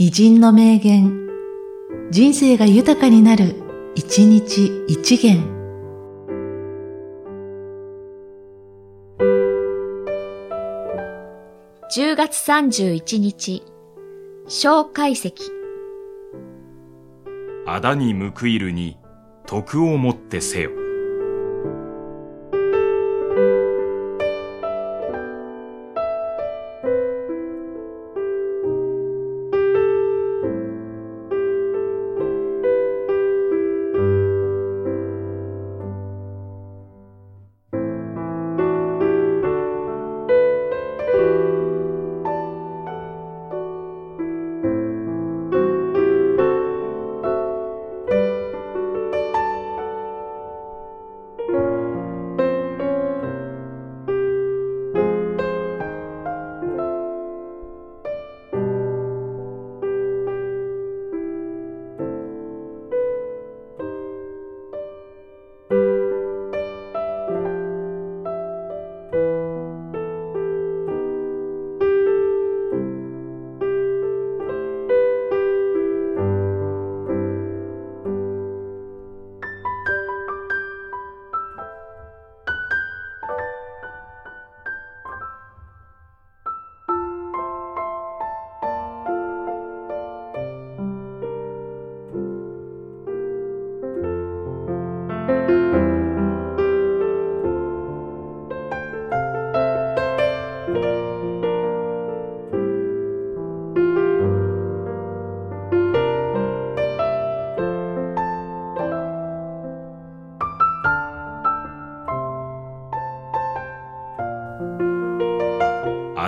偉人の名言、人生が豊かになる、一日一元。10月31日、小解析。あだに報いるに徳をもってせよ。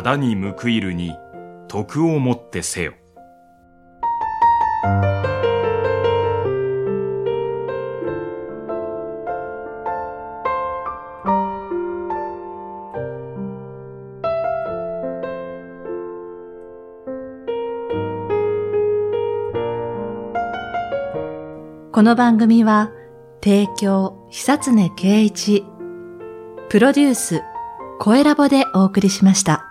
あだに報いるに徳をもってせよ。この番組は、提供、久常圭一、プロデュース、声ラボでお送りしました。